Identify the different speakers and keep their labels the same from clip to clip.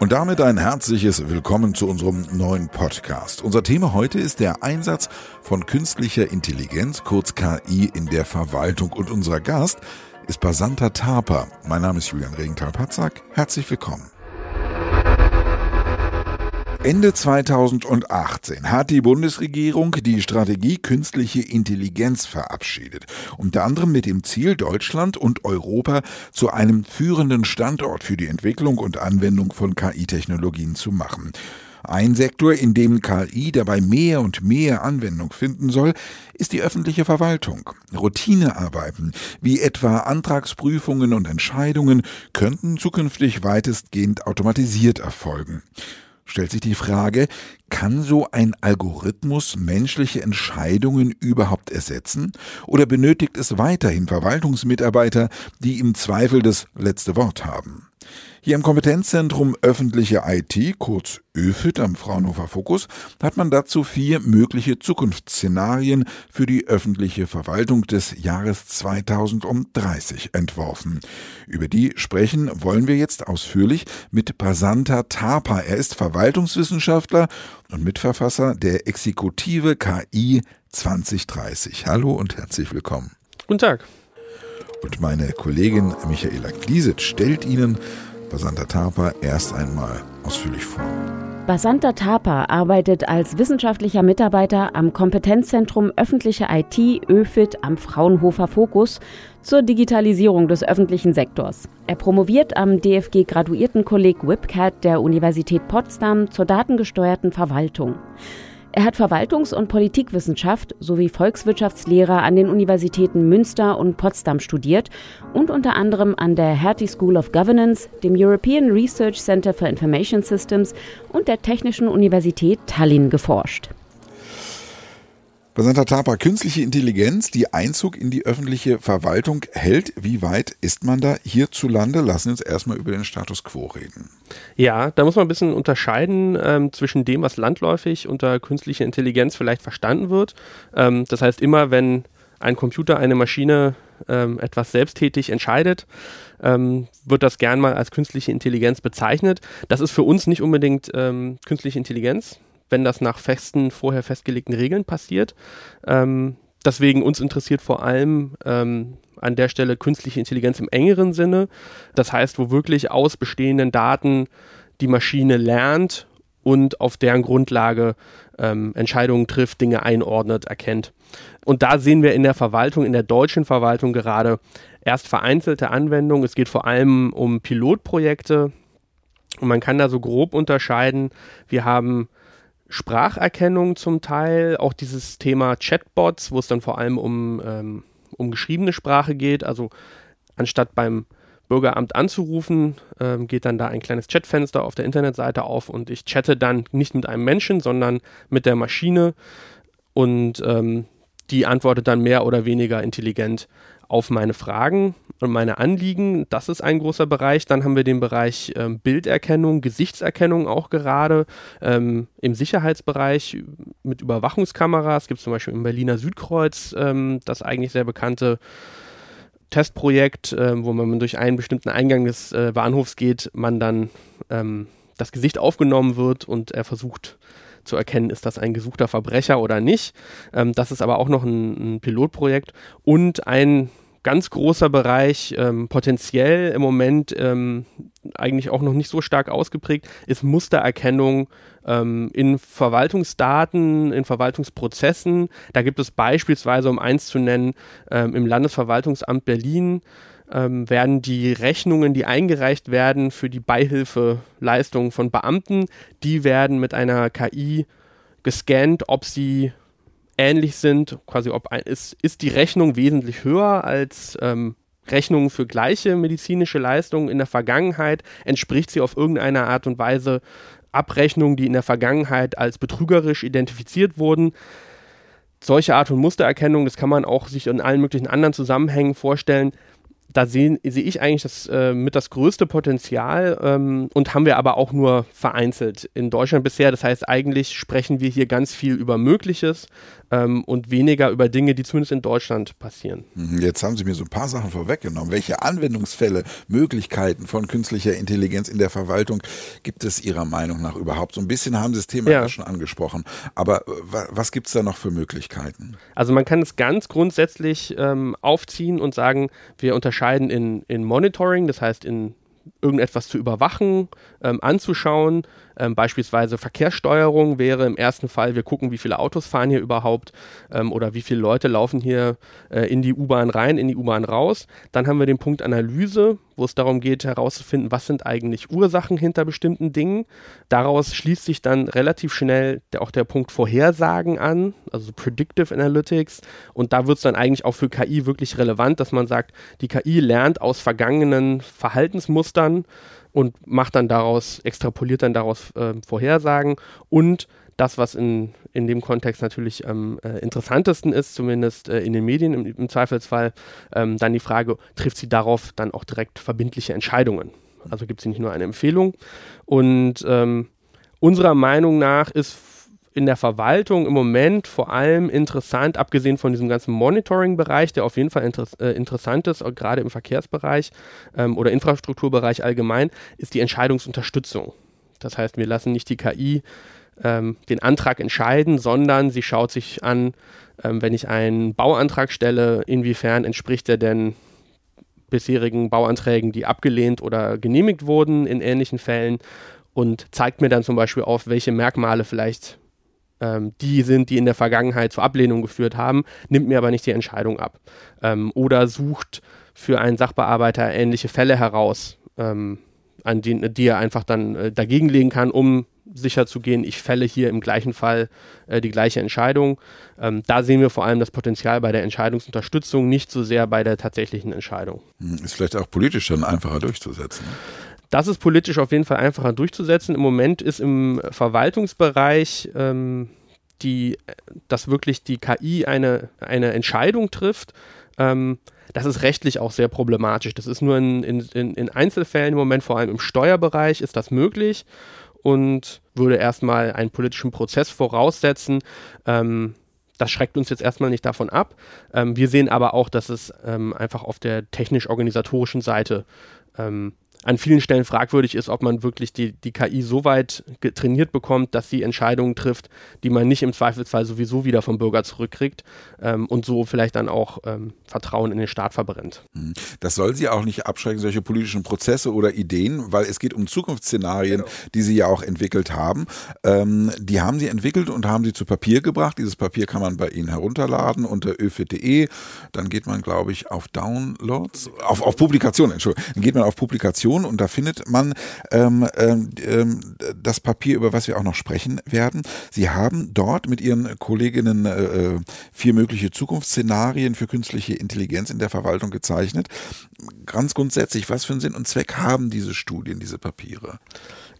Speaker 1: Und damit ein herzliches Willkommen zu unserem neuen Podcast. Unser Thema heute ist der Einsatz von künstlicher Intelligenz, kurz KI, in der Verwaltung. Und unser Gast ist Basanta Tapa. Mein Name ist Julian Regenthal-Patzak. Herzlich willkommen. Ende 2018 hat die Bundesregierung die Strategie künstliche Intelligenz verabschiedet, unter anderem mit dem Ziel, Deutschland und Europa zu einem führenden Standort für die Entwicklung und Anwendung von KI-Technologien zu machen. Ein Sektor, in dem KI dabei mehr und mehr Anwendung finden soll, ist die öffentliche Verwaltung. Routinearbeiten wie etwa Antragsprüfungen und Entscheidungen könnten zukünftig weitestgehend automatisiert erfolgen stellt sich die Frage, kann so ein Algorithmus menschliche Entscheidungen überhaupt ersetzen? Oder benötigt es weiterhin Verwaltungsmitarbeiter, die im Zweifel das letzte Wort haben? Hier im Kompetenzzentrum öffentliche IT, kurz ÖFIT am Fraunhofer Fokus, hat man dazu vier mögliche Zukunftsszenarien für die öffentliche Verwaltung des Jahres 2030 entworfen. Über die sprechen wollen wir jetzt ausführlich mit Prasanta Tapa. Er ist Verwaltungswissenschaftler und Mitverfasser der Exekutive KI 2030. Hallo und herzlich willkommen.
Speaker 2: Guten Tag.
Speaker 1: Und meine Kollegin Michaela Gliesitz stellt Ihnen Basanta Tapa erst einmal ausführlich vor.
Speaker 3: Basanta Tapa arbeitet als wissenschaftlicher Mitarbeiter am Kompetenzzentrum öffentliche IT ÖFIT am Fraunhofer Fokus zur Digitalisierung des öffentlichen Sektors. Er promoviert am DFG Graduiertenkolleg WIPCAT der Universität Potsdam zur datengesteuerten Verwaltung. Er hat Verwaltungs- und Politikwissenschaft sowie Volkswirtschaftslehre an den Universitäten Münster und Potsdam studiert und unter anderem an der Hertie School of Governance, dem European Research Center for Information Systems und der Technischen Universität Tallinn geforscht.
Speaker 1: Präsenter Tapa, künstliche Intelligenz, die Einzug in die öffentliche Verwaltung hält. Wie weit ist man da hierzulande? Lassen Sie uns erstmal über den Status quo reden.
Speaker 2: Ja, da muss man ein bisschen unterscheiden ähm, zwischen dem, was landläufig unter künstlicher Intelligenz vielleicht verstanden wird. Ähm, das heißt, immer wenn ein Computer, eine Maschine ähm, etwas selbsttätig entscheidet, ähm, wird das gern mal als künstliche Intelligenz bezeichnet. Das ist für uns nicht unbedingt ähm, künstliche Intelligenz wenn das nach festen, vorher festgelegten Regeln passiert. Ähm, deswegen uns interessiert vor allem ähm, an der Stelle künstliche Intelligenz im engeren Sinne. Das heißt, wo wirklich aus bestehenden Daten die Maschine lernt und auf deren Grundlage ähm, Entscheidungen trifft, Dinge einordnet, erkennt. Und da sehen wir in der Verwaltung, in der deutschen Verwaltung gerade erst vereinzelte Anwendungen. Es geht vor allem um Pilotprojekte und man kann da so grob unterscheiden. Wir haben Spracherkennung zum Teil, auch dieses Thema Chatbots, wo es dann vor allem um, ähm, um geschriebene Sprache geht. Also anstatt beim Bürgeramt anzurufen, ähm, geht dann da ein kleines Chatfenster auf der Internetseite auf und ich chatte dann nicht mit einem Menschen, sondern mit der Maschine und ähm, die antwortet dann mehr oder weniger intelligent auf meine Fragen und meine Anliegen. Das ist ein großer Bereich. Dann haben wir den Bereich ähm, Bilderkennung, Gesichtserkennung auch gerade ähm, im Sicherheitsbereich mit Überwachungskameras. Es gibt zum Beispiel im Berliner Südkreuz ähm, das eigentlich sehr bekannte Testprojekt, äh, wo man durch einen bestimmten Eingang des äh, Bahnhofs geht, man dann ähm, das Gesicht aufgenommen wird und er versucht zu erkennen, ist das ein gesuchter Verbrecher oder nicht. Ähm, das ist aber auch noch ein, ein Pilotprojekt und ein ganz großer Bereich, ähm, potenziell im Moment ähm, eigentlich auch noch nicht so stark ausgeprägt, ist Mustererkennung ähm, in Verwaltungsdaten, in Verwaltungsprozessen. Da gibt es beispielsweise, um eins zu nennen, ähm, im Landesverwaltungsamt Berlin ähm, werden die Rechnungen, die eingereicht werden für die Beihilfeleistungen von Beamten, die werden mit einer KI gescannt, ob sie ähnlich sind, quasi ob ein, ist, ist die Rechnung wesentlich höher als ähm, Rechnungen für gleiche medizinische Leistungen in der Vergangenheit, entspricht sie auf irgendeine Art und Weise Abrechnungen, die in der Vergangenheit als betrügerisch identifiziert wurden. Solche Art und Mustererkennung, das kann man auch sich in allen möglichen anderen Zusammenhängen vorstellen da sehe seh ich eigentlich das, äh, mit das größte Potenzial ähm, und haben wir aber auch nur vereinzelt in Deutschland bisher. Das heißt, eigentlich sprechen wir hier ganz viel über Mögliches. Ähm, und weniger über Dinge, die zumindest in Deutschland passieren.
Speaker 1: Mhm, jetzt haben Sie mir so ein paar Sachen vorweggenommen. Welche Anwendungsfälle, Möglichkeiten von künstlicher Intelligenz in der Verwaltung gibt es Ihrer Meinung nach überhaupt? So ein bisschen haben Sie das Thema ja, ja schon angesprochen. Aber äh, was gibt es da noch für Möglichkeiten?
Speaker 2: Also man kann es ganz grundsätzlich ähm, aufziehen und sagen, wir unterscheiden in, in Monitoring, das heißt in irgendetwas zu überwachen, ähm, anzuschauen. Ähm, beispielsweise Verkehrssteuerung wäre im ersten Fall, wir gucken, wie viele Autos fahren hier überhaupt ähm, oder wie viele Leute laufen hier äh, in die U-Bahn rein, in die U-Bahn raus. Dann haben wir den Punkt Analyse, wo es darum geht herauszufinden, was sind eigentlich Ursachen hinter bestimmten Dingen. Daraus schließt sich dann relativ schnell der, auch der Punkt Vorhersagen an, also Predictive Analytics. Und da wird es dann eigentlich auch für KI wirklich relevant, dass man sagt, die KI lernt aus vergangenen Verhaltensmustern und macht dann daraus, extrapoliert dann daraus äh, Vorhersagen und das, was in, in dem Kontext natürlich am äh, interessantesten ist, zumindest äh, in den Medien im, im Zweifelsfall, ähm, dann die Frage, trifft sie darauf dann auch direkt verbindliche Entscheidungen? Also gibt sie nicht nur eine Empfehlung. Und ähm, unserer Meinung nach ist in der Verwaltung im Moment vor allem interessant, abgesehen von diesem ganzen Monitoring-Bereich, der auf jeden Fall inter äh, interessant ist, gerade im Verkehrsbereich ähm, oder Infrastrukturbereich allgemein, ist die Entscheidungsunterstützung. Das heißt, wir lassen nicht die KI ähm, den Antrag entscheiden, sondern sie schaut sich an, ähm, wenn ich einen Bauantrag stelle, inwiefern entspricht er denn bisherigen Bauanträgen, die abgelehnt oder genehmigt wurden in ähnlichen Fällen und zeigt mir dann zum Beispiel auf, welche Merkmale vielleicht ähm, die sind, die in der Vergangenheit zur Ablehnung geführt haben, nimmt mir aber nicht die Entscheidung ab. Ähm, oder sucht für einen Sachbearbeiter ähnliche Fälle heraus, ähm, an die, die er einfach dann äh, dagegen legen kann, um sicherzugehen, ich fälle hier im gleichen Fall äh, die gleiche Entscheidung. Ähm, da sehen wir vor allem das Potenzial bei der Entscheidungsunterstützung, nicht so sehr bei der tatsächlichen Entscheidung.
Speaker 1: Hm, ist vielleicht auch politisch dann einfacher durchzusetzen.
Speaker 2: Das ist politisch auf jeden Fall einfacher durchzusetzen. Im Moment ist im Verwaltungsbereich ähm, die, dass wirklich die KI eine, eine Entscheidung trifft. Ähm, das ist rechtlich auch sehr problematisch. Das ist nur in, in, in Einzelfällen im Moment, vor allem im Steuerbereich, ist das möglich und würde erstmal einen politischen Prozess voraussetzen. Ähm, das schreckt uns jetzt erstmal nicht davon ab. Ähm, wir sehen aber auch, dass es ähm, einfach auf der technisch-organisatorischen Seite ähm, an vielen Stellen fragwürdig ist, ob man wirklich die, die KI so weit trainiert bekommt, dass sie Entscheidungen trifft, die man nicht im Zweifelsfall sowieso wieder vom Bürger zurückkriegt ähm, und so vielleicht dann auch ähm, Vertrauen in den Staat verbrennt.
Speaker 1: Hm. Das soll sie auch nicht abschrecken, solche politischen Prozesse oder Ideen, weil es geht um Zukunftsszenarien, genau. die sie ja auch entwickelt haben. Ähm, die haben sie entwickelt und haben sie zu Papier gebracht. Dieses Papier kann man bei Ihnen herunterladen unter öfit.de. Dann geht man, glaube ich, auf Downloads, auf, auf Publikation, Entschuldigung. Dann geht man auf Publikation Publikation und da findet man ähm, ähm, das Papier, über was wir auch noch sprechen werden. Sie haben dort mit Ihren Kolleginnen äh, vier mögliche Zukunftsszenarien für künstliche Intelligenz in der Verwaltung gezeichnet. Ganz grundsätzlich, was für einen Sinn und Zweck haben diese Studien, diese Papiere?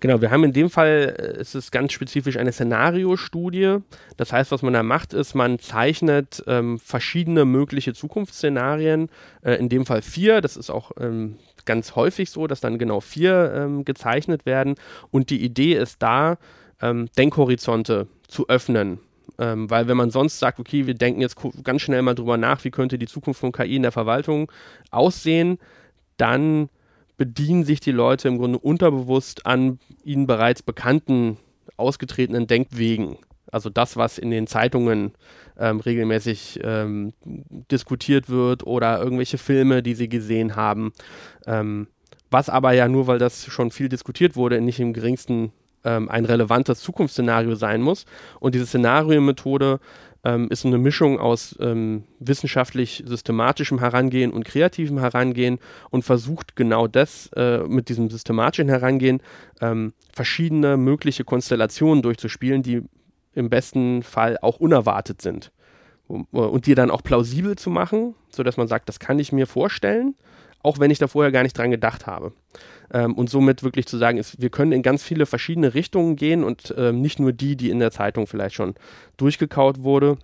Speaker 2: Genau, wir haben in dem Fall, äh, es ist ganz spezifisch eine Szenariostudie. Das heißt, was man da macht, ist, man zeichnet ähm, verschiedene mögliche Zukunftsszenarien, äh, in dem Fall vier. Das ist auch ähm, ganz häufig so, dass dann genau vier ähm, gezeichnet werden. Und die Idee ist da, ähm, Denkhorizonte zu öffnen. Ähm, weil wenn man sonst sagt, okay, wir denken jetzt ganz schnell mal drüber nach, wie könnte die Zukunft von KI in der Verwaltung aussehen, dann bedienen sich die Leute im Grunde unterbewusst an ihnen bereits bekannten, ausgetretenen Denkwegen. Also das, was in den Zeitungen ähm, regelmäßig ähm, diskutiert wird oder irgendwelche Filme, die sie gesehen haben. Ähm, was aber ja nur, weil das schon viel diskutiert wurde, nicht im geringsten ähm, ein relevantes Zukunftsszenario sein muss. Und diese Szenariomethode ähm, ist eine Mischung aus ähm, wissenschaftlich systematischem Herangehen und kreativem Herangehen und versucht genau das äh, mit diesem systematischen Herangehen ähm, verschiedene mögliche Konstellationen durchzuspielen, die im besten Fall auch unerwartet sind. Und die dann auch plausibel zu machen, sodass man sagt, das kann ich mir vorstellen, auch wenn ich da vorher gar nicht dran gedacht habe. Ähm, und somit wirklich zu sagen, ist, wir können in ganz viele verschiedene Richtungen gehen und ähm, nicht nur die, die in der Zeitung vielleicht schon durchgekaut wurde.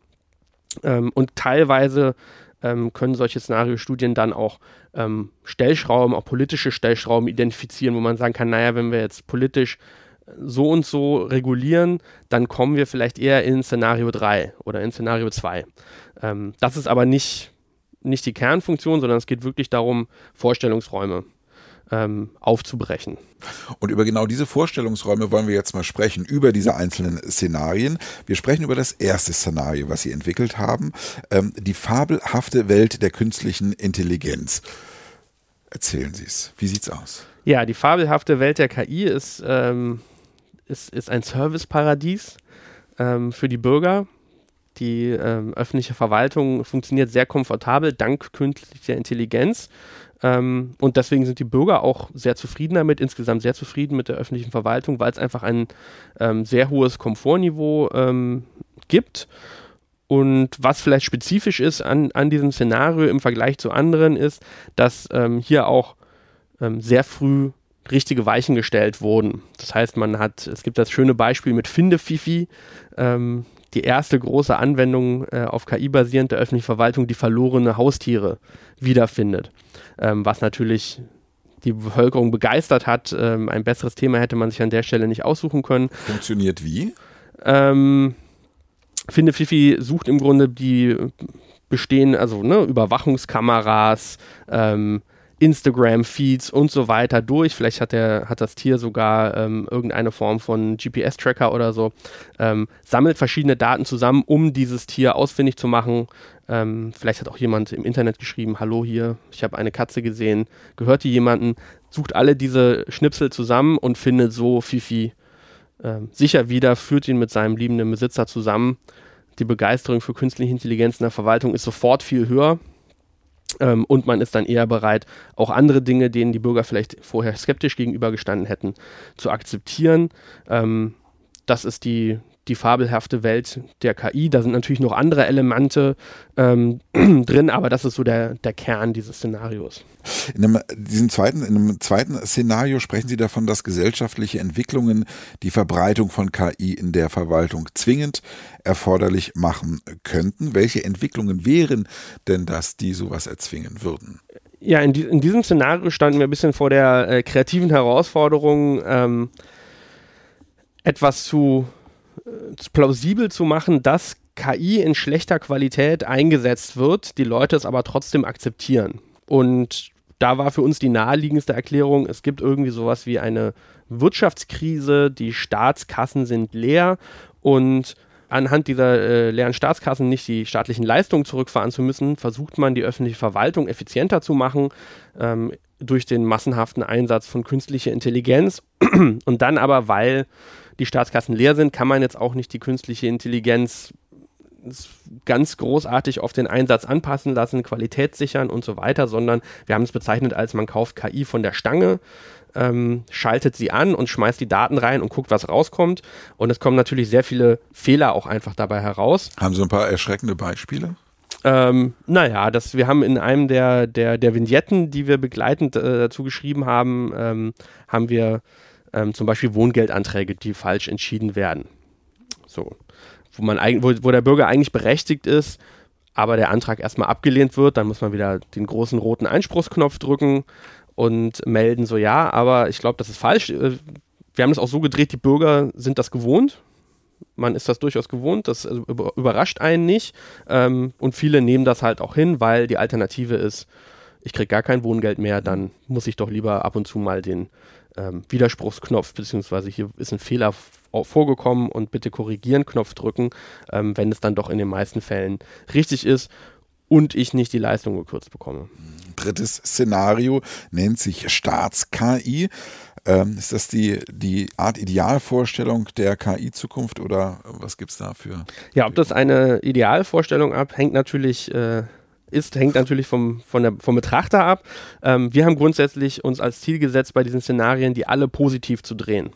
Speaker 2: Ähm, und teilweise ähm, können solche Szenariostudien dann auch ähm, Stellschrauben, auch politische Stellschrauben identifizieren, wo man sagen kann, naja, wenn wir jetzt politisch so und so regulieren, dann kommen wir vielleicht eher in Szenario 3 oder in Szenario 2. Ähm, das ist aber nicht, nicht die Kernfunktion, sondern es geht wirklich darum, Vorstellungsräume ähm, aufzubrechen.
Speaker 1: Und über genau diese Vorstellungsräume wollen wir jetzt mal sprechen, über diese einzelnen Szenarien. Wir sprechen über das erste Szenario, was Sie entwickelt haben, ähm, die fabelhafte Welt der künstlichen Intelligenz. Erzählen Sie es. Wie sieht's aus?
Speaker 2: Ja, die fabelhafte Welt der KI ist, ähm, ist, ist ein Serviceparadies ähm, für die Bürger. Die ähm, öffentliche Verwaltung funktioniert sehr komfortabel dank künstlicher Intelligenz. Ähm, und deswegen sind die Bürger auch sehr zufrieden damit, insgesamt sehr zufrieden mit der öffentlichen Verwaltung, weil es einfach ein ähm, sehr hohes Komfortniveau ähm, gibt. Und was vielleicht spezifisch ist an, an diesem Szenario im Vergleich zu anderen, ist, dass ähm, hier auch sehr früh richtige Weichen gestellt wurden. Das heißt, man hat, es gibt das schöne Beispiel mit Finde Fifi, ähm, die erste große Anwendung äh, auf KI basierend der öffentlichen Verwaltung, die verlorene Haustiere wiederfindet ähm, was natürlich die Bevölkerung begeistert hat. Ähm, ein besseres Thema hätte man sich an der Stelle nicht aussuchen können.
Speaker 1: Funktioniert wie?
Speaker 2: Ähm, Finde Fifi sucht im Grunde die bestehen, also ne, Überwachungskameras, ähm, Instagram-Feeds und so weiter durch. Vielleicht hat, der, hat das Tier sogar ähm, irgendeine Form von GPS-Tracker oder so. Ähm, sammelt verschiedene Daten zusammen, um dieses Tier ausfindig zu machen. Ähm, vielleicht hat auch jemand im Internet geschrieben, hallo hier, ich habe eine Katze gesehen, gehört die jemanden, sucht alle diese Schnipsel zusammen und findet so Fifi ähm, sicher wieder, führt ihn mit seinem liebenden Besitzer zusammen. Die Begeisterung für künstliche Intelligenz in der Verwaltung ist sofort viel höher. Ähm, und man ist dann eher bereit, auch andere Dinge, denen die Bürger vielleicht vorher skeptisch gegenübergestanden hätten, zu akzeptieren. Ähm, das ist die, die fabelhafte Welt der KI. Da sind natürlich noch andere Elemente ähm, drin, aber das ist so der, der Kern dieses Szenarios.
Speaker 1: In einem, diesem zweiten, in einem zweiten Szenario sprechen Sie davon, dass gesellschaftliche Entwicklungen die Verbreitung von KI in der Verwaltung zwingend erforderlich machen könnten. Welche Entwicklungen wären denn das, die sowas erzwingen würden?
Speaker 2: Ja, in, die, in diesem Szenario standen wir ein bisschen vor der äh, kreativen Herausforderung, ähm, etwas zu plausibel zu machen, dass KI in schlechter Qualität eingesetzt wird, die Leute es aber trotzdem akzeptieren. Und da war für uns die naheliegendste Erklärung, es gibt irgendwie sowas wie eine Wirtschaftskrise, die Staatskassen sind leer und anhand dieser äh, leeren Staatskassen nicht die staatlichen Leistungen zurückfahren zu müssen, versucht man die öffentliche Verwaltung effizienter zu machen ähm, durch den massenhaften Einsatz von künstlicher Intelligenz und dann aber, weil die Staatskassen leer sind, kann man jetzt auch nicht die künstliche Intelligenz ganz großartig auf den Einsatz anpassen lassen, Qualität sichern und so weiter, sondern wir haben es bezeichnet als man kauft KI von der Stange, ähm, schaltet sie an und schmeißt die Daten rein und guckt, was rauskommt. Und es kommen natürlich sehr viele Fehler auch einfach dabei heraus.
Speaker 1: Haben Sie ein paar erschreckende Beispiele?
Speaker 2: Ähm, naja, das, wir haben in einem der, der, der Vignetten, die wir begleitend äh, dazu geschrieben haben, ähm, haben wir ähm, zum Beispiel Wohngeldanträge, die falsch entschieden werden. So. Wo, man wo, wo der Bürger eigentlich berechtigt ist, aber der Antrag erstmal abgelehnt wird, dann muss man wieder den großen roten Einspruchsknopf drücken und melden, so ja, aber ich glaube, das ist falsch. Äh, wir haben das auch so gedreht, die Bürger sind das gewohnt. Man ist das durchaus gewohnt, das also überrascht einen nicht. Ähm, und viele nehmen das halt auch hin, weil die Alternative ist, ich kriege gar kein Wohngeld mehr, dann muss ich doch lieber ab und zu mal den ähm, Widerspruchsknopf, beziehungsweise hier ist ein Fehler vorgekommen und bitte korrigieren Knopf drücken, ähm, wenn es dann doch in den meisten Fällen richtig ist und ich nicht die Leistung gekürzt bekomme.
Speaker 1: Drittes Szenario nennt sich Staats-KI. Ähm, ist das die, die Art Idealvorstellung der KI-Zukunft oder was gibt es dafür?
Speaker 2: Ja, ob das eine Idealvorstellung abhängt natürlich äh, ist, hängt natürlich vom, der, vom Betrachter ab. Ähm, wir haben grundsätzlich uns als Ziel gesetzt, bei diesen Szenarien, die alle positiv zu drehen.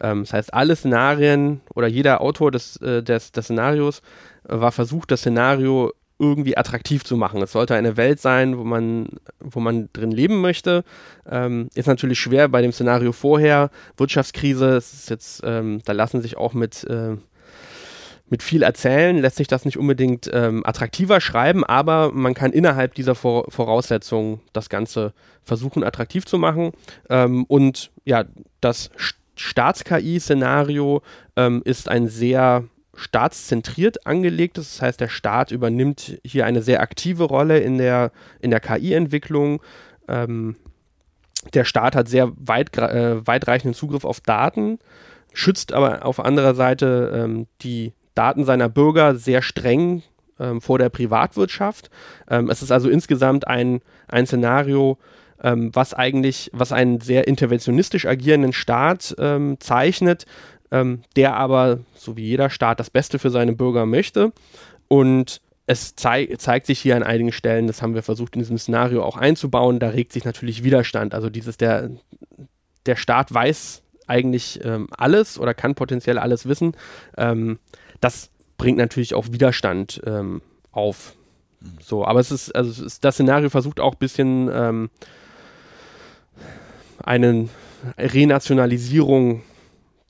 Speaker 2: Ähm, das heißt, alle Szenarien oder jeder Autor des, äh, des, des Szenarios äh, war versucht, das Szenario irgendwie attraktiv zu machen. Es sollte eine Welt sein, wo man, wo man drin leben möchte. Ähm, ist natürlich schwer bei dem Szenario vorher. Wirtschaftskrise, jetzt, ähm, da lassen sich auch mit äh, mit viel erzählen lässt sich das nicht unbedingt ähm, attraktiver schreiben, aber man kann innerhalb dieser Vor Voraussetzungen das Ganze versuchen attraktiv zu machen. Ähm, und ja, das Staats-KI-Szenario ähm, ist ein sehr staatszentriert angelegtes. Das heißt, der Staat übernimmt hier eine sehr aktive Rolle in der, in der KI-Entwicklung. Ähm, der Staat hat sehr weit, äh, weitreichenden Zugriff auf Daten, schützt aber auf anderer Seite ähm, die Daten seiner Bürger sehr streng ähm, vor der Privatwirtschaft. Ähm, es ist also insgesamt ein, ein Szenario, ähm, was eigentlich, was einen sehr interventionistisch agierenden Staat ähm, zeichnet, ähm, der aber, so wie jeder Staat, das Beste für seine Bürger möchte. Und es zei zeigt sich hier an einigen Stellen, das haben wir versucht in diesem Szenario auch einzubauen, da regt sich natürlich Widerstand. Also dieses, der, der Staat weiß eigentlich ähm, alles oder kann potenziell alles wissen. Ähm, das bringt natürlich auch Widerstand ähm, auf. So, aber es ist, also es ist, das Szenario versucht auch ein bisschen ähm, eine Renationalisierung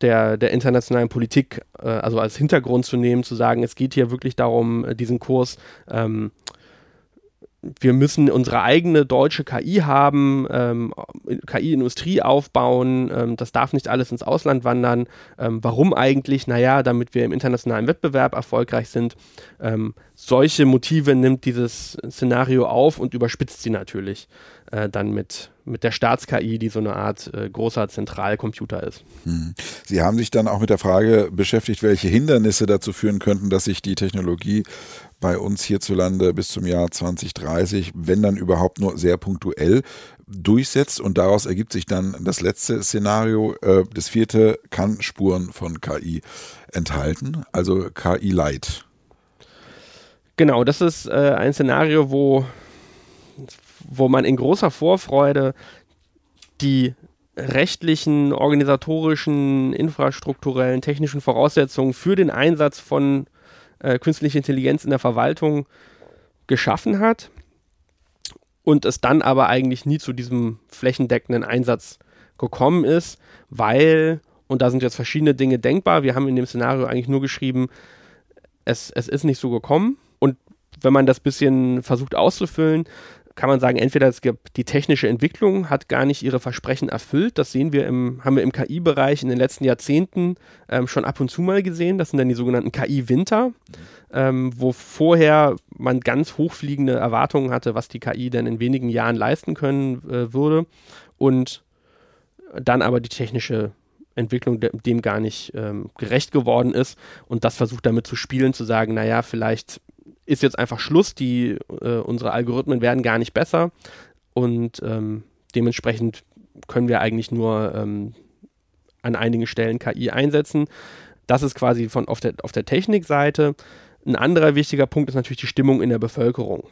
Speaker 2: der, der internationalen Politik, äh, also als Hintergrund zu nehmen, zu sagen, es geht hier wirklich darum, äh, diesen Kurs ähm, wir müssen unsere eigene deutsche KI haben, ähm, KI-Industrie aufbauen, ähm, das darf nicht alles ins Ausland wandern. Ähm, warum eigentlich? Naja, damit wir im internationalen Wettbewerb erfolgreich sind. Ähm, solche Motive nimmt dieses Szenario auf und überspitzt sie natürlich äh, dann mit, mit der Staats-KI, die so eine Art äh, großer Zentralcomputer ist.
Speaker 1: Hm. Sie haben sich dann auch mit der Frage beschäftigt, welche Hindernisse dazu führen könnten, dass sich die Technologie bei uns hierzulande bis zum Jahr 2030, wenn dann überhaupt nur sehr punktuell durchsetzt. Und daraus ergibt sich dann das letzte Szenario. Äh, das vierte kann Spuren von KI enthalten, also KI Light.
Speaker 2: Genau, das ist äh, ein Szenario, wo, wo man in großer Vorfreude die rechtlichen, organisatorischen, infrastrukturellen, technischen Voraussetzungen für den Einsatz von äh, künstliche Intelligenz in der Verwaltung geschaffen hat und es dann aber eigentlich nie zu diesem flächendeckenden Einsatz gekommen ist, weil, und da sind jetzt verschiedene Dinge denkbar, wir haben in dem Szenario eigentlich nur geschrieben, es, es ist nicht so gekommen. Und wenn man das bisschen versucht auszufüllen, kann man sagen, entweder es gibt die technische Entwicklung hat gar nicht ihre Versprechen erfüllt. Das sehen wir im, haben wir im KI-Bereich in den letzten Jahrzehnten ähm, schon ab und zu mal gesehen. Das sind dann die sogenannten KI-Winter, ähm, wo vorher man ganz hochfliegende Erwartungen hatte, was die KI denn in wenigen Jahren leisten können äh, würde. Und dann aber die technische Entwicklung dem gar nicht ähm, gerecht geworden ist und das versucht damit zu spielen, zu sagen, naja, vielleicht ist jetzt einfach Schluss, die, äh, unsere Algorithmen werden gar nicht besser und ähm, dementsprechend können wir eigentlich nur ähm, an einigen Stellen KI einsetzen. Das ist quasi von auf der, auf der Technikseite. Ein anderer wichtiger Punkt ist natürlich die Stimmung in der Bevölkerung.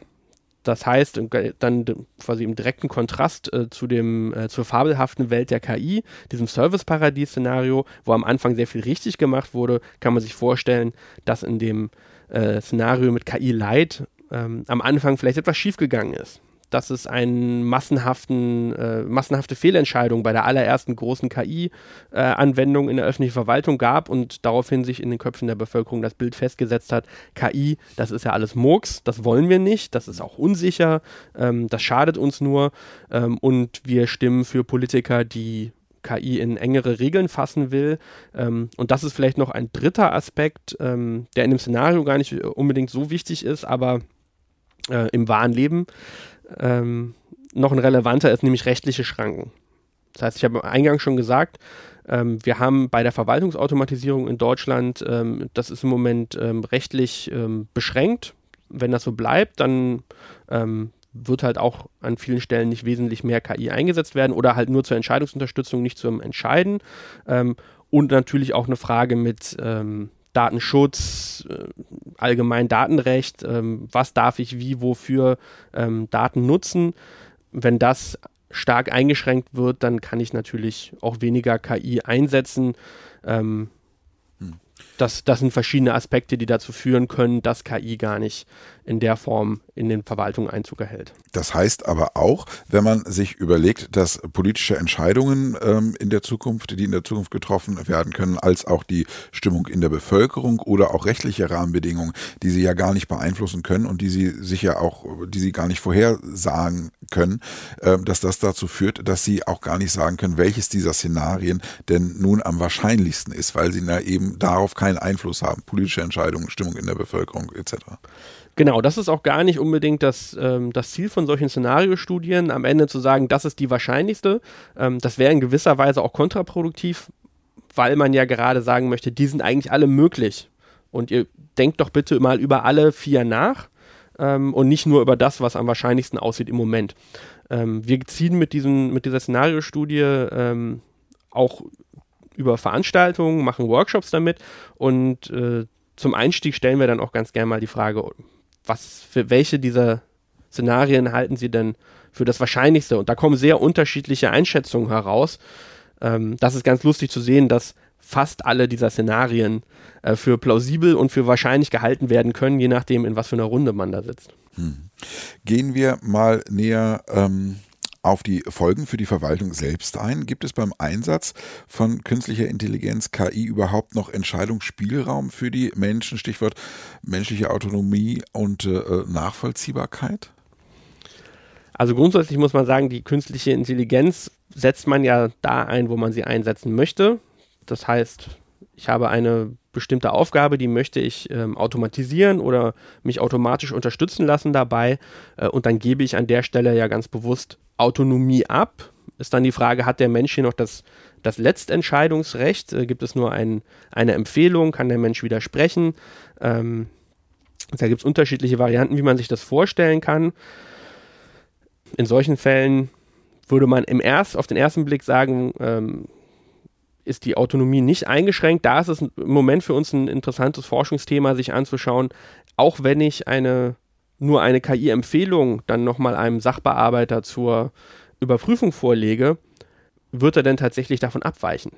Speaker 2: Das heißt, dann quasi im direkten Kontrast äh, zu dem, äh, zur fabelhaften Welt der KI, diesem Service-Paradies-Szenario, wo am Anfang sehr viel richtig gemacht wurde, kann man sich vorstellen, dass in dem äh, Szenario mit KI Light ähm, am Anfang vielleicht etwas schiefgegangen ist. Dass es eine äh, massenhafte Fehlentscheidung bei der allerersten großen KI-Anwendung äh, in der öffentlichen Verwaltung gab und daraufhin sich in den Köpfen der Bevölkerung das Bild festgesetzt hat, KI, das ist ja alles Murks, das wollen wir nicht, das ist auch unsicher, ähm, das schadet uns nur ähm, und wir stimmen für Politiker, die KI in engere Regeln fassen will. Ähm, und das ist vielleicht noch ein dritter Aspekt, ähm, der in dem Szenario gar nicht unbedingt so wichtig ist, aber äh, im wahren Leben ähm, noch ein relevanter ist, nämlich rechtliche Schranken. Das heißt, ich habe eingangs schon gesagt, ähm, wir haben bei der Verwaltungsautomatisierung in Deutschland, ähm, das ist im Moment ähm, rechtlich beschränkt. Wenn das so bleibt, dann wird halt auch an vielen Stellen nicht wesentlich mehr KI eingesetzt werden oder halt nur zur Entscheidungsunterstützung, nicht zum Entscheiden. Ähm, und natürlich auch eine Frage mit ähm, Datenschutz, äh, allgemein Datenrecht, ähm, was darf ich wie, wofür ähm, Daten nutzen. Wenn das stark eingeschränkt wird, dann kann ich natürlich auch weniger KI einsetzen. Ähm, das, das sind verschiedene Aspekte, die dazu führen können, dass KI gar nicht in der Form in den Verwaltungen Einzug erhält.
Speaker 1: Das heißt aber auch, wenn man sich überlegt, dass politische Entscheidungen ähm, in der Zukunft, die in der Zukunft getroffen werden können, als auch die Stimmung in der Bevölkerung oder auch rechtliche Rahmenbedingungen, die sie ja gar nicht beeinflussen können und die sie sicher auch, die sie gar nicht vorhersagen können, äh, dass das dazu führt, dass sie auch gar nicht sagen können, welches dieser Szenarien denn nun am wahrscheinlichsten ist, weil sie na eben darauf keinen Einfluss haben. Politische Entscheidungen, Stimmung in der Bevölkerung etc.
Speaker 2: Genau, das ist auch gar nicht unbedingt das, ähm, das Ziel von solchen Szenariostudien, am Ende zu sagen, das ist die wahrscheinlichste. Ähm, das wäre in gewisser Weise auch kontraproduktiv, weil man ja gerade sagen möchte, die sind eigentlich alle möglich. Und ihr denkt doch bitte mal über alle vier nach ähm, und nicht nur über das, was am wahrscheinlichsten aussieht im Moment. Ähm, wir ziehen mit, diesen, mit dieser Szenariostudie ähm, auch über Veranstaltungen, machen Workshops damit und äh, zum Einstieg stellen wir dann auch ganz gerne mal die Frage, was für welche dieser Szenarien halten Sie denn für das Wahrscheinlichste? Und da kommen sehr unterschiedliche Einschätzungen heraus. Ähm, das ist ganz lustig zu sehen, dass fast alle dieser Szenarien äh, für plausibel und für wahrscheinlich gehalten werden können, je nachdem, in was für einer Runde man da sitzt. Hm.
Speaker 1: Gehen wir mal näher ähm, auf die Folgen für die Verwaltung selbst ein. Gibt es beim Einsatz von künstlicher Intelligenz, KI, überhaupt noch Entscheidungsspielraum für die Menschen? Stichwort menschliche Autonomie und äh, Nachvollziehbarkeit?
Speaker 2: Also grundsätzlich muss man sagen, die künstliche Intelligenz setzt man ja da ein, wo man sie einsetzen möchte. Das heißt, ich habe eine bestimmte Aufgabe, die möchte ich ähm, automatisieren oder mich automatisch unterstützen lassen dabei. Äh, und dann gebe ich an der Stelle ja ganz bewusst Autonomie ab. Ist dann die Frage, hat der Mensch hier noch das, das Letztentscheidungsrecht? Äh, gibt es nur ein, eine Empfehlung? Kann der Mensch widersprechen? Ähm, da gibt es unterschiedliche Varianten, wie man sich das vorstellen kann. In solchen Fällen würde man im erst, auf den ersten Blick sagen, ähm, ist die Autonomie nicht eingeschränkt. Da ist es im Moment für uns ein interessantes Forschungsthema, sich anzuschauen, auch wenn ich eine nur eine KI-Empfehlung dann nochmal einem Sachbearbeiter zur Überprüfung vorlege, wird er denn tatsächlich davon abweichen?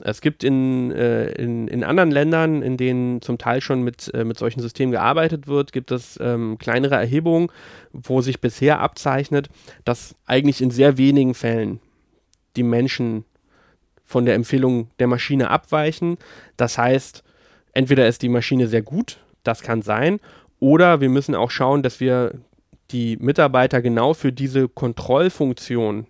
Speaker 2: Es gibt in, äh, in, in, anderen Ländern, in denen zum Teil schon mit, äh, mit solchen Systemen gearbeitet wird, gibt es ähm, kleinere Erhebungen, wo sich bisher abzeichnet, dass eigentlich in sehr wenigen Fällen die Menschen von der Empfehlung der Maschine abweichen. Das heißt, entweder ist die Maschine sehr gut, das kann sein, oder wir müssen auch schauen, dass wir die Mitarbeiter genau für diese Kontrollfunktion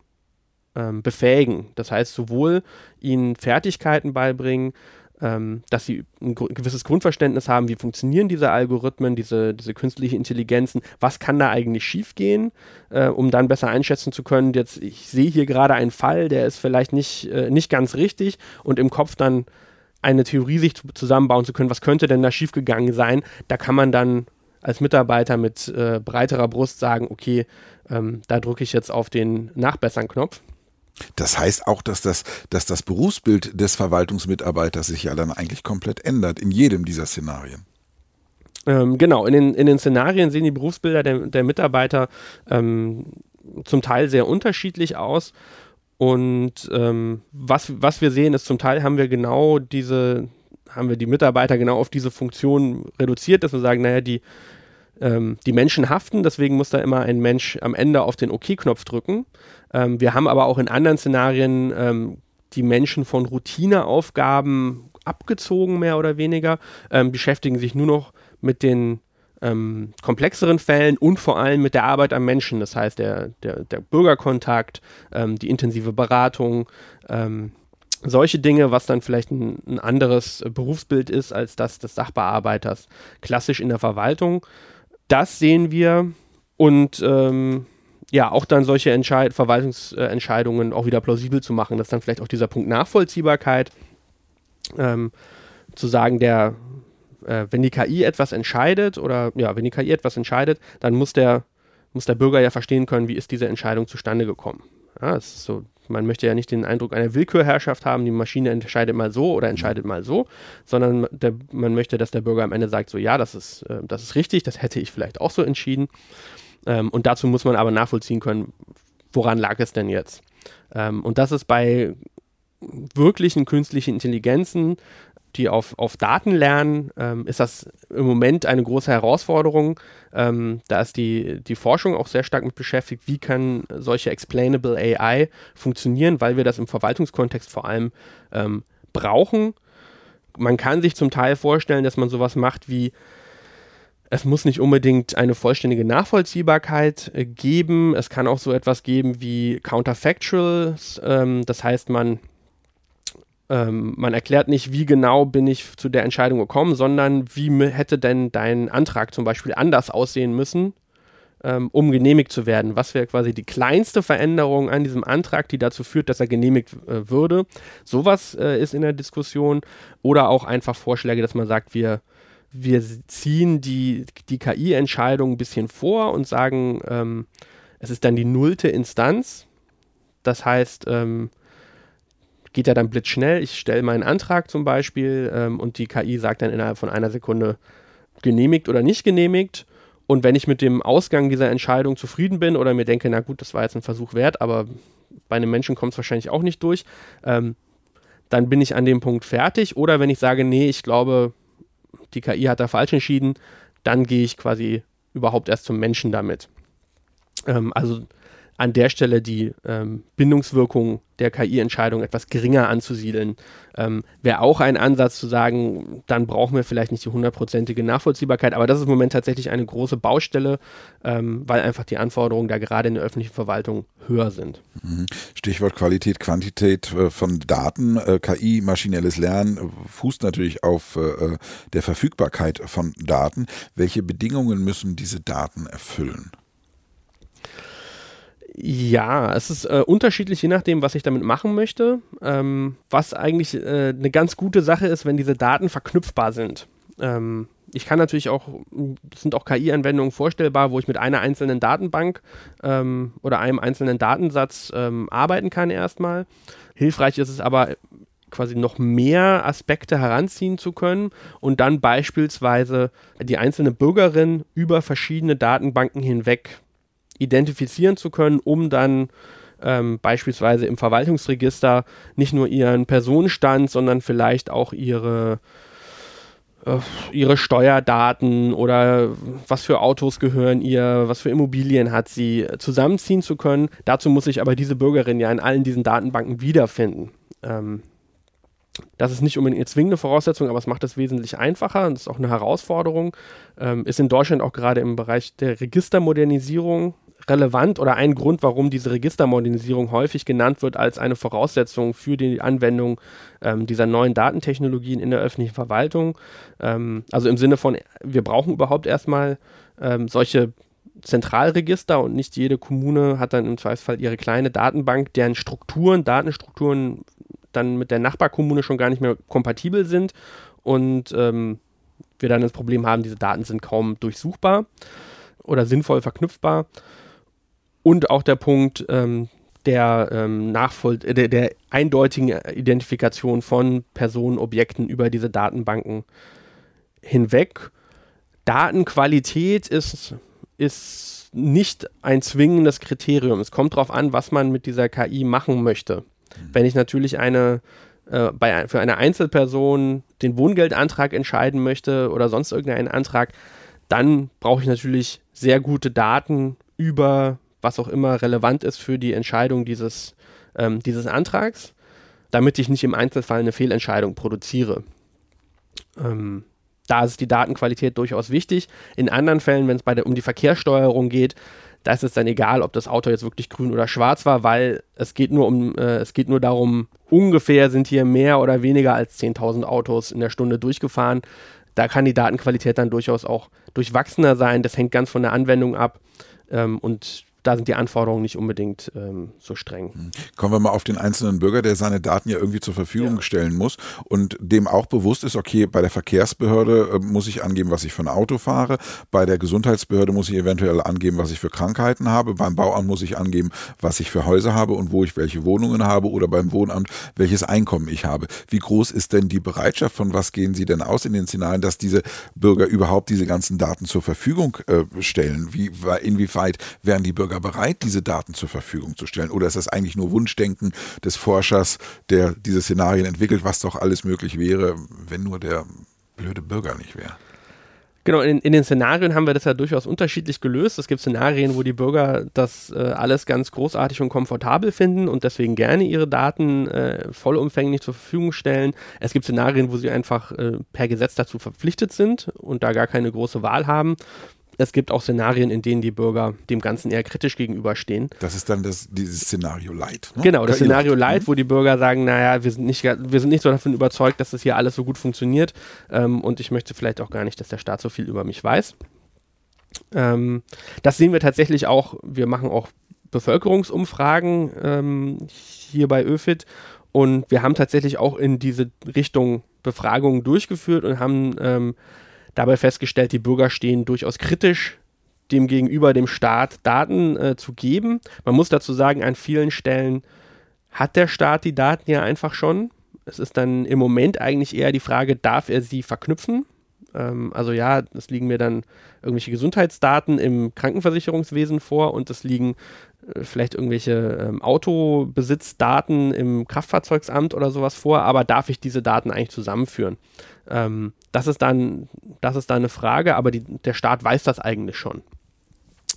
Speaker 2: ähm, befähigen. Das heißt, sowohl ihnen Fertigkeiten beibringen, ähm, dass sie ein gewisses Grundverständnis haben, wie funktionieren diese Algorithmen, diese, diese künstliche Intelligenzen, was kann da eigentlich schiefgehen, äh, um dann besser einschätzen zu können, jetzt, ich sehe hier gerade einen Fall, der ist vielleicht nicht, äh, nicht ganz richtig und im Kopf dann eine Theorie sich zusammenbauen zu können, was könnte denn da schiefgegangen sein, da kann man dann als Mitarbeiter mit äh, breiterer Brust sagen, okay, ähm, da drücke ich jetzt auf den Nachbessern-Knopf.
Speaker 1: Das heißt auch, dass das, dass das Berufsbild des Verwaltungsmitarbeiters sich ja dann eigentlich komplett ändert in jedem dieser Szenarien.
Speaker 2: Ähm, genau, in den, in den Szenarien sehen die Berufsbilder der, der Mitarbeiter ähm, zum Teil sehr unterschiedlich aus. Und ähm, was, was wir sehen, ist zum Teil haben wir genau diese, haben wir die Mitarbeiter genau auf diese Funktion reduziert, dass wir sagen, naja, die ähm, die Menschen haften, deswegen muss da immer ein Mensch am Ende auf den OK-Knopf drücken. Ähm, wir haben aber auch in anderen Szenarien ähm, die Menschen von Routineaufgaben abgezogen, mehr oder weniger, ähm, beschäftigen sich nur noch mit den ähm, komplexeren Fällen und vor allem mit der Arbeit am Menschen. Das heißt, der, der, der Bürgerkontakt, ähm, die intensive Beratung, solche Dinge, was dann vielleicht ein, ein, anderes Berufsbild ist als das des Sachbearbeiters. Klassisch in der Verwaltung das sehen wir und ähm, ja, auch dann solche Entscheid Verwaltungsentscheidungen auch wieder plausibel zu machen. Das ist dann vielleicht auch dieser Punkt Nachvollziehbarkeit, ähm, zu sagen, der, äh, wenn die KI etwas entscheidet oder ja, wenn die KI etwas entscheidet, dann muss der, muss der Bürger ja verstehen können, wie ist diese Entscheidung zustande gekommen. Ja, das ist so man möchte ja nicht den Eindruck einer Willkürherrschaft haben, die Maschine entscheidet mal so oder entscheidet mal so, sondern der, man möchte, dass der Bürger am Ende sagt, so ja, das ist, äh, das ist richtig, das hätte ich vielleicht auch so entschieden. Ähm, und dazu muss man aber nachvollziehen können, woran lag es denn jetzt? Ähm, und das ist bei wirklichen künstlichen Intelligenzen die auf, auf Daten lernen, ähm, ist das im Moment eine große Herausforderung. Ähm, da ist die, die Forschung auch sehr stark mit beschäftigt, wie kann solche Explainable AI funktionieren, weil wir das im Verwaltungskontext vor allem ähm, brauchen. Man kann sich zum Teil vorstellen, dass man sowas macht wie Es muss nicht unbedingt eine vollständige Nachvollziehbarkeit äh, geben. Es kann auch so etwas geben wie Counterfactuals. Ähm, das heißt, man, ähm, man erklärt nicht, wie genau bin ich zu der Entscheidung gekommen, sondern wie hätte denn dein Antrag zum Beispiel anders aussehen müssen, ähm, um genehmigt zu werden. Was wäre quasi die kleinste Veränderung an diesem Antrag, die dazu führt, dass er genehmigt äh, würde. Sowas äh, ist in der Diskussion. Oder auch einfach Vorschläge, dass man sagt, wir wir ziehen die, die KI-Entscheidung ein bisschen vor und sagen, ähm, es ist dann die nullte Instanz. Das heißt, ähm, geht ja dann blitzschnell. Ich stelle meinen Antrag zum Beispiel ähm, und die KI sagt dann innerhalb von einer Sekunde genehmigt oder nicht genehmigt. Und wenn ich mit dem Ausgang dieser Entscheidung zufrieden bin oder mir denke, na gut, das war jetzt ein Versuch wert, aber bei einem Menschen kommt es wahrscheinlich auch nicht durch, ähm, dann bin ich an dem Punkt fertig. Oder wenn ich sage, nee, ich glaube, die KI hat da falsch entschieden, dann gehe ich quasi überhaupt erst zum Menschen damit. Ähm, also an der Stelle die ähm, Bindungswirkung der KI-Entscheidung etwas geringer anzusiedeln, ähm, wäre auch ein Ansatz zu sagen, dann brauchen wir vielleicht nicht die hundertprozentige Nachvollziehbarkeit, aber das ist im Moment tatsächlich eine große Baustelle, ähm, weil einfach die Anforderungen da gerade in der öffentlichen Verwaltung höher sind.
Speaker 1: Mhm. Stichwort Qualität, Quantität äh, von Daten, äh, KI, maschinelles Lernen äh, fußt natürlich auf äh, der Verfügbarkeit von Daten. Welche Bedingungen müssen diese Daten erfüllen?
Speaker 2: Ja, es ist äh, unterschiedlich, je nachdem, was ich damit machen möchte. Ähm, was eigentlich äh, eine ganz gute Sache ist, wenn diese Daten verknüpfbar sind. Ähm, ich kann natürlich auch, es sind auch KI-Anwendungen vorstellbar, wo ich mit einer einzelnen Datenbank ähm, oder einem einzelnen Datensatz ähm, arbeiten kann erstmal. Hilfreich ist es aber quasi noch mehr Aspekte heranziehen zu können und dann beispielsweise die einzelne Bürgerin über verschiedene Datenbanken hinweg identifizieren zu können, um dann ähm, beispielsweise im Verwaltungsregister nicht nur ihren Personenstand, sondern vielleicht auch ihre äh, ihre Steuerdaten oder was für Autos gehören ihr, was für Immobilien hat sie, zusammenziehen zu können. Dazu muss ich aber diese Bürgerin ja in allen diesen Datenbanken wiederfinden. Ähm, das ist nicht unbedingt eine zwingende Voraussetzung, aber es macht es wesentlich einfacher und ist auch eine Herausforderung. Ähm, ist in Deutschland auch gerade im Bereich der Registermodernisierung relevant oder ein Grund, warum diese Registermodernisierung häufig genannt wird als eine Voraussetzung für die Anwendung ähm, dieser neuen Datentechnologien in der öffentlichen Verwaltung. Ähm, also im Sinne von, wir brauchen überhaupt erstmal ähm, solche Zentralregister und nicht jede Kommune hat dann im Zweifelsfall ihre kleine Datenbank, deren Strukturen, Datenstrukturen dann mit der Nachbarkommune schon gar nicht mehr kompatibel sind und ähm, wir dann das Problem haben, diese Daten sind kaum durchsuchbar oder sinnvoll verknüpfbar. Und auch der Punkt ähm, der, ähm, Nachvoll äh, der, der eindeutigen Identifikation von Personen, Objekten über diese Datenbanken hinweg. Datenqualität ist, ist nicht ein zwingendes Kriterium. Es kommt darauf an, was man mit dieser KI machen möchte. Wenn ich natürlich eine äh, bei, für eine Einzelperson den Wohngeldantrag entscheiden möchte oder sonst irgendeinen Antrag, dann brauche ich natürlich sehr gute Daten über was auch immer relevant ist für die Entscheidung dieses, ähm, dieses Antrags, damit ich nicht im Einzelfall eine Fehlentscheidung produziere. Ähm, da ist die Datenqualität durchaus wichtig. In anderen Fällen, wenn es um die Verkehrssteuerung geht, da ist es dann egal, ob das Auto jetzt wirklich grün oder schwarz war, weil es geht nur um, äh, es geht nur darum, ungefähr sind hier mehr oder weniger als 10.000 Autos in der Stunde durchgefahren. Da kann die Datenqualität dann durchaus auch durchwachsener sein. Das hängt ganz von der Anwendung ab. Ähm, und da sind die Anforderungen nicht unbedingt ähm, so streng. Hm.
Speaker 1: Kommen wir mal auf den einzelnen Bürger, der seine Daten ja irgendwie zur Verfügung ja. stellen muss und dem auch bewusst ist, okay, bei der Verkehrsbehörde äh, muss ich angeben, was ich für ein Auto fahre, bei der Gesundheitsbehörde muss ich eventuell angeben, was ich für Krankheiten habe, beim Bauamt muss ich angeben, was ich für Häuser habe und wo ich welche Wohnungen habe oder beim Wohnamt, welches Einkommen ich habe. Wie groß ist denn die Bereitschaft, von was gehen Sie denn aus in den Szenarien, dass diese Bürger überhaupt diese ganzen Daten zur Verfügung äh, stellen? Wie, inwieweit werden die Bürger sogar bereit, diese Daten zur Verfügung zu stellen? Oder ist das eigentlich nur Wunschdenken des Forschers, der diese Szenarien entwickelt, was doch alles möglich wäre, wenn nur der blöde Bürger nicht wäre?
Speaker 2: Genau, in, in, den Szenarien haben wir das ja durchaus unterschiedlich gelöst. Es gibt Szenarien, wo die Bürger das äh, alles ganz großartig und komfortabel finden und deswegen gerne ihre Daten äh, vollumfänglich zur Verfügung stellen. Es gibt Szenarien, wo sie einfach äh, per Gesetz dazu verpflichtet sind und da gar keine große Wahl haben es gibt auch Szenarien, in denen die Bürger dem Ganzen eher kritisch gegenüberstehen.
Speaker 1: Das ist dann das, dieses Szenario Light.
Speaker 2: Ne? Genau, das Szenario Light, mhm. wo die Bürger sagen, naja, wir sind nicht, wir sind nicht so davon überzeugt, dass das hier alles so gut funktioniert ähm, und ich möchte vielleicht auch gar nicht, dass der Staat so viel über mich weiß. Ähm, das sehen wir tatsächlich auch, wir machen auch Bevölkerungsumfragen ähm, hier bei ÖFIT und wir haben tatsächlich auch in diese Richtung Befragungen durchgeführt und haben ähm, dabei festgestellt, die Bürger stehen durchaus kritisch dem gegenüber dem Staat Daten äh, zu geben. Man muss dazu sagen, an vielen Stellen hat der Staat die Daten ja einfach schon. Es ist dann im Moment eigentlich eher die Frage, darf er sie verknüpfen? Ähm, also ja, es liegen mir dann irgendwelche Gesundheitsdaten im Krankenversicherungswesen vor und es liegen vielleicht irgendwelche ähm, Autobesitzdaten im Kraftfahrzeugsamt oder sowas vor, aber darf ich diese Daten eigentlich zusammenführen? Ähm, das, ist dann, das ist dann eine Frage, aber die, der Staat weiß das eigentlich schon.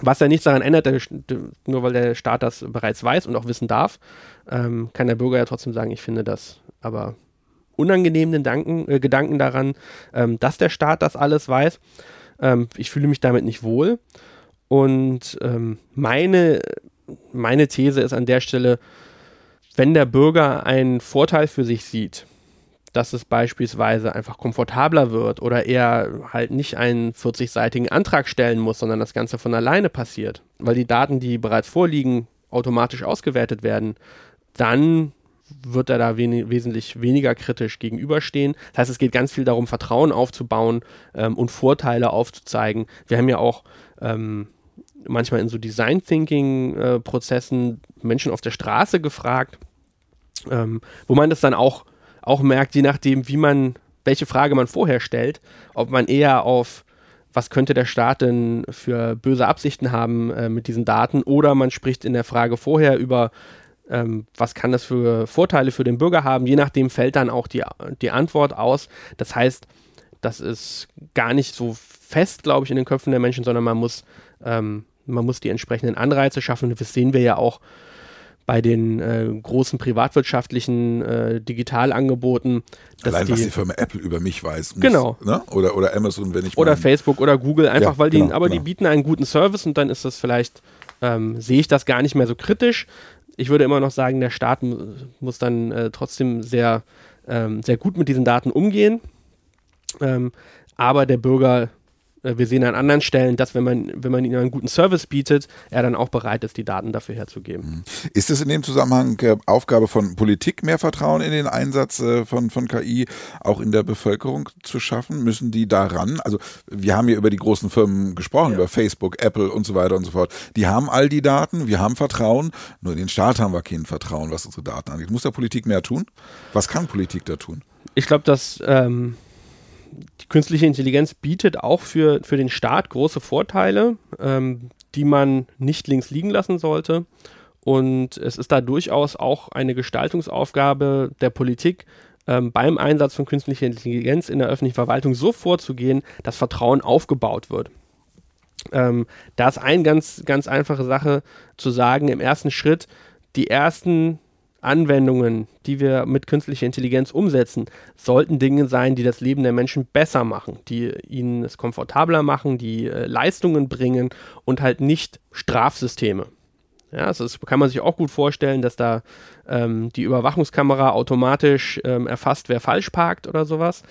Speaker 2: Was ja nichts daran ändert, der, nur weil der Staat das bereits weiß und auch wissen darf, ähm, kann der Bürger ja trotzdem sagen, ich finde das aber unangenehm den Danken, äh, Gedanken daran, ähm, dass der Staat das alles weiß. Ähm, ich fühle mich damit nicht wohl. Und ähm, meine, meine These ist an der Stelle, wenn der Bürger einen Vorteil für sich sieht, dass es beispielsweise einfach komfortabler wird oder er halt nicht einen 40-seitigen Antrag stellen muss, sondern das Ganze von alleine passiert, weil die Daten, die bereits vorliegen, automatisch ausgewertet werden, dann wird er da wen wesentlich weniger kritisch gegenüberstehen. Das heißt, es geht ganz viel darum, Vertrauen aufzubauen ähm, und Vorteile aufzuzeigen. Wir haben ja auch ähm, manchmal in so Design Thinking-Prozessen Menschen auf der Straße gefragt, ähm, wo man das dann auch auch merkt, je nachdem, wie man, welche Frage man vorher stellt, ob man eher auf was könnte der Staat denn für böse Absichten haben äh, mit diesen Daten oder man spricht in der Frage vorher über ähm, was kann das für Vorteile für den Bürger haben, je nachdem fällt dann auch die, die Antwort aus. Das heißt, das ist gar nicht so fest, glaube ich, in den Köpfen der Menschen, sondern man muss, ähm, man muss die entsprechenden Anreize schaffen. Das sehen wir ja auch bei den äh, großen privatwirtschaftlichen äh, Digitalangeboten.
Speaker 1: Allein die, was die Firma Apple über mich weiß.
Speaker 2: Muss, genau.
Speaker 1: Ne? Oder, oder Amazon, wenn ich
Speaker 2: Oder mein, Facebook oder Google, einfach ja, weil die, genau, aber genau. die bieten einen guten Service und dann ist das vielleicht, ähm, sehe ich das gar nicht mehr so kritisch. Ich würde immer noch sagen, der Staat muss dann äh, trotzdem sehr, ähm, sehr gut mit diesen Daten umgehen. Ähm, aber der Bürger wir sehen an anderen Stellen, dass wenn man, wenn man ihnen einen guten Service bietet, er dann auch bereit ist, die Daten dafür herzugeben. Mhm.
Speaker 1: Ist es in dem Zusammenhang äh, Aufgabe von Politik, mehr Vertrauen in den Einsatz äh, von, von KI auch in der Bevölkerung zu schaffen? Müssen die daran? Also wir haben hier über die großen Firmen gesprochen, ja. über Facebook, Apple und so weiter und so fort. Die haben all die Daten, wir haben Vertrauen, nur in den Staat haben wir kein Vertrauen, was unsere Daten angeht. Muss da Politik mehr tun? Was kann Politik da tun?
Speaker 2: Ich glaube, dass ähm die künstliche Intelligenz bietet auch für, für den Staat große Vorteile, ähm, die man nicht links liegen lassen sollte. Und es ist da durchaus auch eine Gestaltungsaufgabe der Politik, ähm, beim Einsatz von künstlicher Intelligenz in der öffentlichen Verwaltung so vorzugehen, dass Vertrauen aufgebaut wird. Ähm, da ist eine ganz, ganz einfache Sache zu sagen, im ersten Schritt, die ersten Anwendungen, die wir mit künstlicher Intelligenz umsetzen, sollten Dinge sein, die das Leben der Menschen besser machen, die ihnen es komfortabler machen, die äh, Leistungen bringen und halt nicht Strafsysteme. Ja, also das kann man sich auch gut vorstellen, dass da ähm, die Überwachungskamera automatisch ähm, erfasst, wer falsch parkt oder sowas.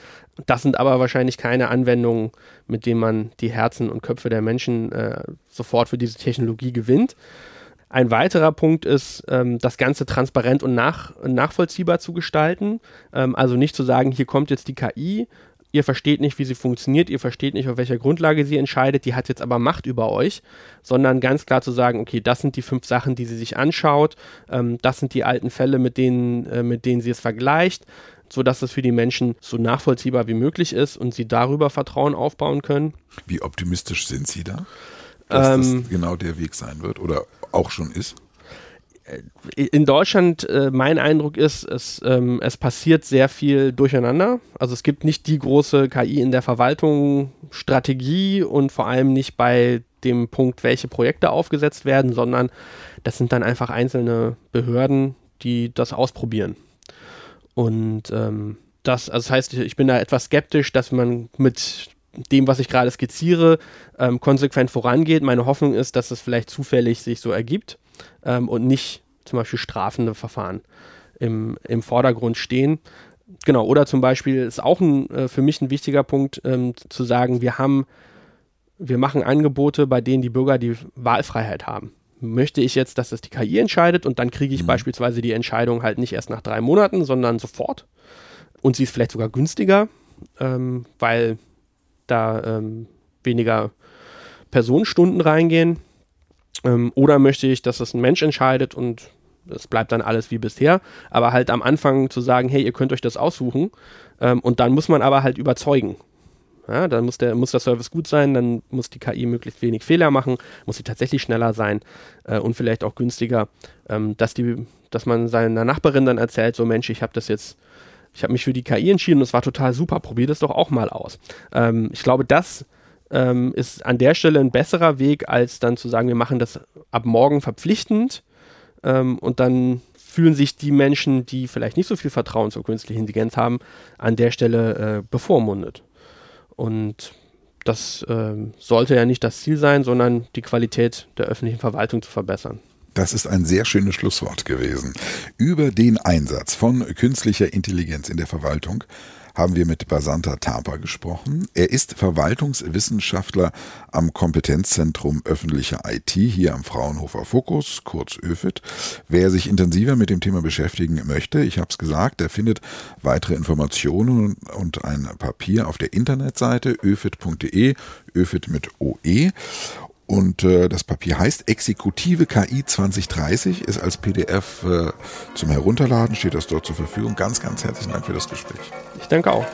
Speaker 2: Das sind aber wahrscheinlich keine Anwendungen, mit denen man die Herzen und Köpfe der Menschen äh, sofort für diese Technologie gewinnt. Ein weiterer Punkt ist, ähm, das Ganze transparent und nach, nachvollziehbar zu gestalten. Ähm, also nicht zu sagen, hier kommt jetzt die KI, ihr versteht nicht, wie sie funktioniert, ihr versteht nicht, auf welcher Grundlage sie entscheidet, die hat jetzt aber Macht über euch, sondern ganz klar zu sagen, okay, das sind die fünf Sachen, die sie sich anschaut, ähm, das sind die alten Fälle, mit denen, äh, mit denen sie es vergleicht, sodass es für die Menschen so nachvollziehbar wie möglich ist und sie darüber Vertrauen aufbauen können.
Speaker 1: Wie optimistisch sind Sie da? Dass ähm, das genau der Weg sein wird oder auch schon ist?
Speaker 2: in Deutschland, äh, mein Eindruck ist, es, ähm, es passiert sehr viel durcheinander. Also es gibt nicht die große KI in der Verwaltung, Strategie und vor allem nicht bei dem Punkt, welche Projekte aufgesetzt werden, sondern das sind dann einfach einzelne Behörden, die das ausprobieren. Und ähm, das, also das heißt, ich bin da etwas skeptisch, dass man mit dem, was ich gerade skizziere, ähm, konsequent vorangeht. Meine Hoffnung ist, dass es vielleicht zufällig sich so ergibt ähm, und nicht zum Beispiel strafende Verfahren im, im Vordergrund stehen. Genau, oder zum Beispiel ist auch ein, äh, für mich ein wichtiger Punkt ähm, zu sagen, wir haben, wir machen Angebote, bei denen die Bürger die Wahlfreiheit haben. Möchte ich jetzt, dass das die KI entscheidet und dann kriege ich mhm. beispielsweise die Entscheidung halt nicht erst nach drei Monaten, sondern sofort. Und sie ist vielleicht sogar günstiger, ähm, weil da ähm, weniger Personenstunden reingehen. Ähm, oder möchte ich, dass das ein Mensch entscheidet und es bleibt dann alles wie bisher. Aber halt am Anfang zu sagen, hey, ihr könnt euch das aussuchen. Ähm, und dann muss man aber halt überzeugen. Ja, dann muss der, muss der Service gut sein, dann muss die KI möglichst wenig Fehler machen, muss sie tatsächlich schneller sein äh, und vielleicht auch günstiger, ähm, dass, die, dass man seiner Nachbarin dann erzählt, so Mensch, ich habe das jetzt, ich habe mich für die KI entschieden und es war total super, probier das doch auch mal aus. Ähm, ich glaube, das ähm, ist an der Stelle ein besserer Weg, als dann zu sagen, wir machen das ab morgen verpflichtend ähm, und dann fühlen sich die Menschen, die vielleicht nicht so viel Vertrauen zur künstlichen Intelligenz haben, an der Stelle äh, bevormundet. Und das äh, sollte ja nicht das Ziel sein, sondern die Qualität der öffentlichen Verwaltung zu verbessern.
Speaker 1: Das ist ein sehr schönes Schlusswort gewesen. Über den Einsatz von künstlicher Intelligenz in der Verwaltung haben wir mit Basanta Tapa gesprochen. Er ist Verwaltungswissenschaftler am Kompetenzzentrum öffentliche IT hier am Fraunhofer Fokus, kurz ÖFIT. Wer sich intensiver mit dem Thema beschäftigen möchte, ich habe es gesagt, der findet weitere Informationen und ein Papier auf der Internetseite öfit.de, ÖFIT mit OE. Und äh, das Papier heißt Exekutive KI 2030, ist als PDF äh, zum Herunterladen, steht das dort zur Verfügung. Ganz, ganz herzlichen Dank für das Gespräch.
Speaker 2: Ich danke auch.